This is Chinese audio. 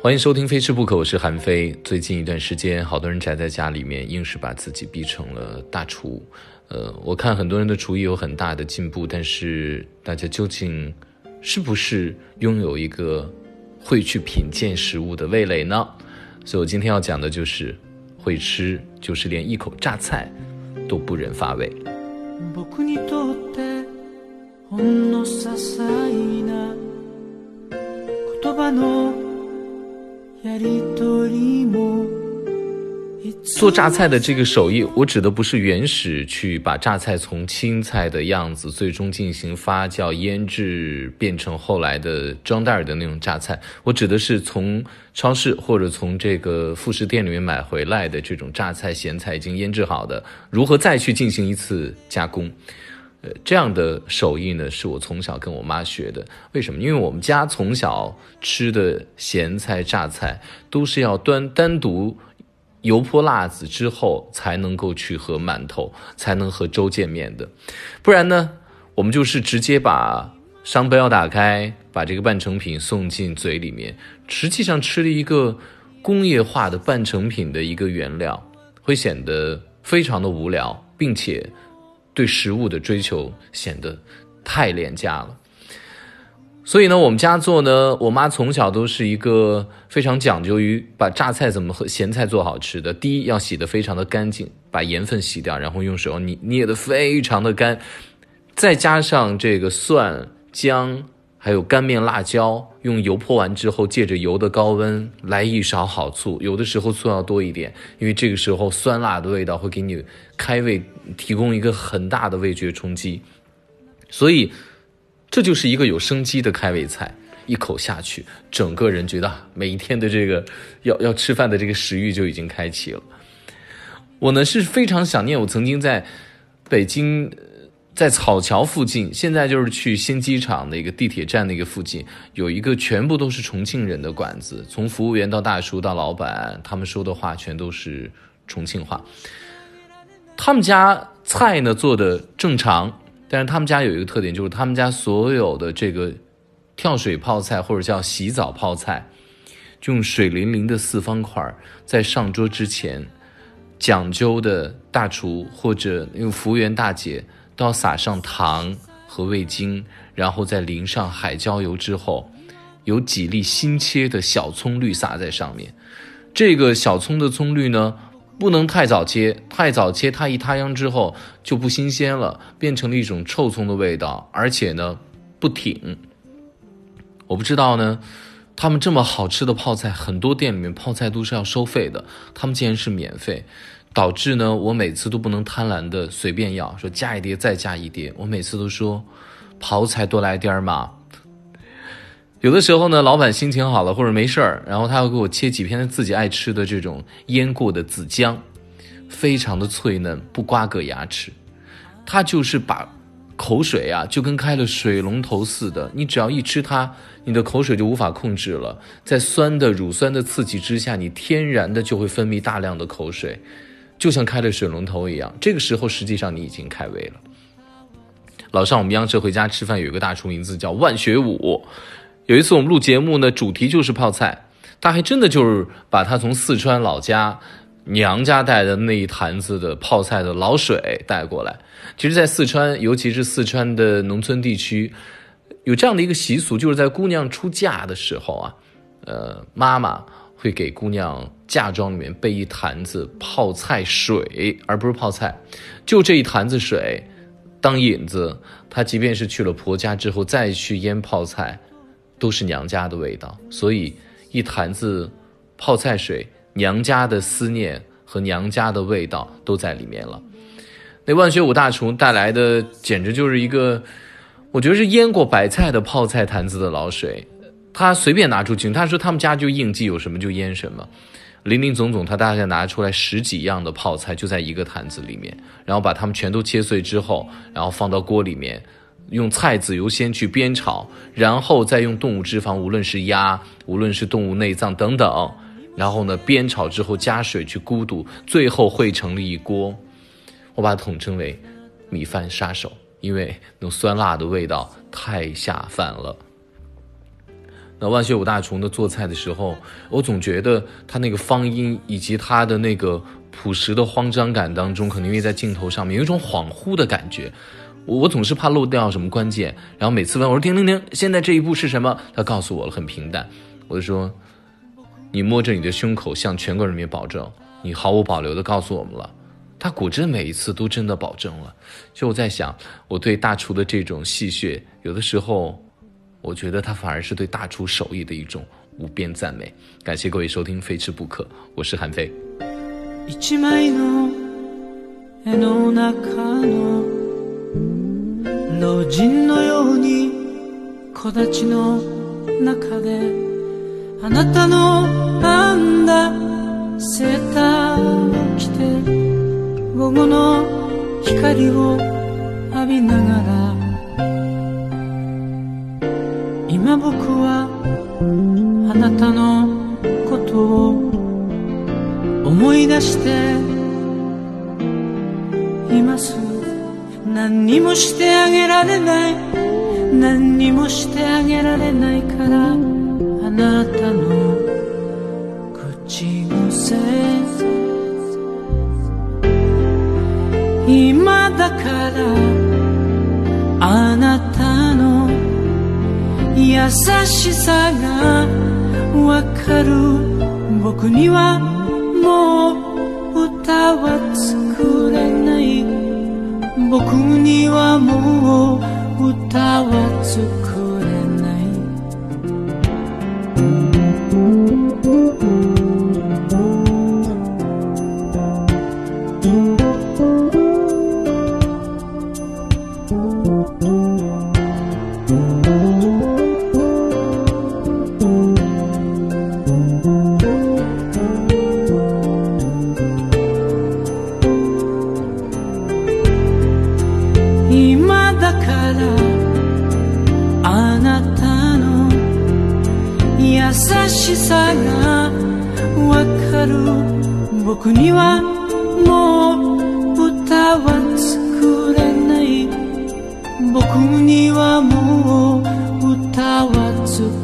欢迎收听《非吃不可》，我是韩非。最近一段时间，好多人宅在家里面，硬是把自己逼成了大厨。呃，我看很多人的厨艺有很大的进步，但是大家究竟是不是拥有一个会去品鉴食物的味蕾呢？所以我今天要讲的就是会吃，就是连一口榨菜都不忍发味。做榨菜的这个手艺，我指的不是原始去把榨菜从青菜的样子，最终进行发酵腌制，变成后来的装袋的那种榨菜。我指的是从超市或者从这个副食店里面买回来的这种榨菜、咸菜已经腌制好的，如何再去进行一次加工？呃，这样的手艺呢，是我从小跟我妈学的。为什么？因为我们家从小吃的咸菜、榨菜都是要端单独油泼辣子之后，才能够去和馒头、才能和粥见面的。不然呢，我们就是直接把商标打开，把这个半成品送进嘴里面，实际上吃了一个工业化的半成品的一个原料，会显得非常的无聊，并且。对食物的追求显得太廉价了，所以呢，我们家做呢，我妈从小都是一个非常讲究于把榨菜怎么和咸菜做好吃的。第一，要洗得非常的干净，把盐分洗掉，然后用手捏捏得非常的干，再加上这个蒜姜。还有干面辣椒，用油泼完之后，借着油的高温来一勺好醋，有的时候醋要多一点，因为这个时候酸辣的味道会给你开胃，提供一个很大的味觉冲击，所以这就是一个有生机的开胃菜。一口下去，整个人觉得每一天的这个要要吃饭的这个食欲就已经开启了。我呢是非常想念我曾经在北京。在草桥附近，现在就是去新机场那个地铁站那个附近，有一个全部都是重庆人的馆子，从服务员到大叔到老板，他们说的话全都是重庆话。他们家菜呢做的正常，但是他们家有一个特点，就是他们家所有的这个跳水泡菜或者叫洗澡泡菜，就用水灵灵的四方块在上桌之前，讲究的大厨或者服务员大姐。都要撒上糖和味精，然后再淋上海椒油之后，有几粒新切的小葱绿撒在上面。这个小葱的葱绿呢，不能太早切，太早切它一塌秧之后就不新鲜了，变成了一种臭葱的味道，而且呢不挺。我不知道呢，他们这么好吃的泡菜，很多店里面泡菜都是要收费的，他们竟然是免费。导致呢，我每次都不能贪婪的随便要，说加一碟再加一碟。我每次都说，泡菜多来点嘛。有的时候呢，老板心情好了或者没事儿，然后他要给我切几片自己爱吃的这种腌过的紫姜，非常的脆嫩，不刮硌牙齿。他就是把口水啊，就跟开了水龙头似的，你只要一吃它，你的口水就无法控制了。在酸的乳酸的刺激之下，你天然的就会分泌大量的口水。就像开了水龙头一样，这个时候实际上你已经开胃了。老上我们央视回家吃饭，有一个大厨名字叫万学武。有一次我们录节目呢，主题就是泡菜，他还真的就是把他从四川老家娘家带的那一坛子的泡菜的老水带过来。其实，在四川，尤其是四川的农村地区，有这样的一个习俗，就是在姑娘出嫁的时候啊，呃，妈妈。会给姑娘嫁妆里面备一坛子泡菜水，而不是泡菜，就这一坛子水当引子。她即便是去了婆家之后再去腌泡菜，都是娘家的味道。所以一坛子泡菜水，娘家的思念和娘家的味道都在里面了。那万学武大厨带来的简直就是一个，我觉得是腌过白菜的泡菜坛子的老水。他随便拿出去，他说他们家就应季有什么就腌什么，林林总总，他大概拿出来十几样的泡菜就在一个坛子里面，然后把它们全都切碎之后，然后放到锅里面，用菜籽油先去煸炒，然后再用动物脂肪，无论是鸭，无论是动物内脏等等，然后呢煸炒之后加水去咕嘟，最后汇成了一锅，我把它统称为米饭杀手，因为那种酸辣的味道太下饭了。那万岁五大厨呢做菜的时候，我总觉得他那个方音以及他的那个朴实的慌张感当中，可能因为在镜头上面有一种恍惚的感觉。我总是怕漏掉什么关键，然后每次问我说：“停停停，现在这一步是什么？”他告诉我了，很平淡。我就说：“你摸着你的胸口，向全国人民保证，你毫无保留的告诉我们了。”他果真每一次都真的保证了。就我在想，我对大厨的这种戏谑，有的时候，我觉得他反而是对大厨手艺的一种无边赞美。感谢各位收听《非吃不可》，我是韩非。人のように木立の中であなたの編んだセーターを着て午後の光を浴びながら今僕はあなたのことを思い出しています。何にもしてあげられない。何にもしてあげられないからあなたの口癖。今だからあなたの優しさがわかる。僕にはもう歌は作れない。僕にはもう歌は作れる。僕にはもう歌は作れない。僕にはもう歌は作れない。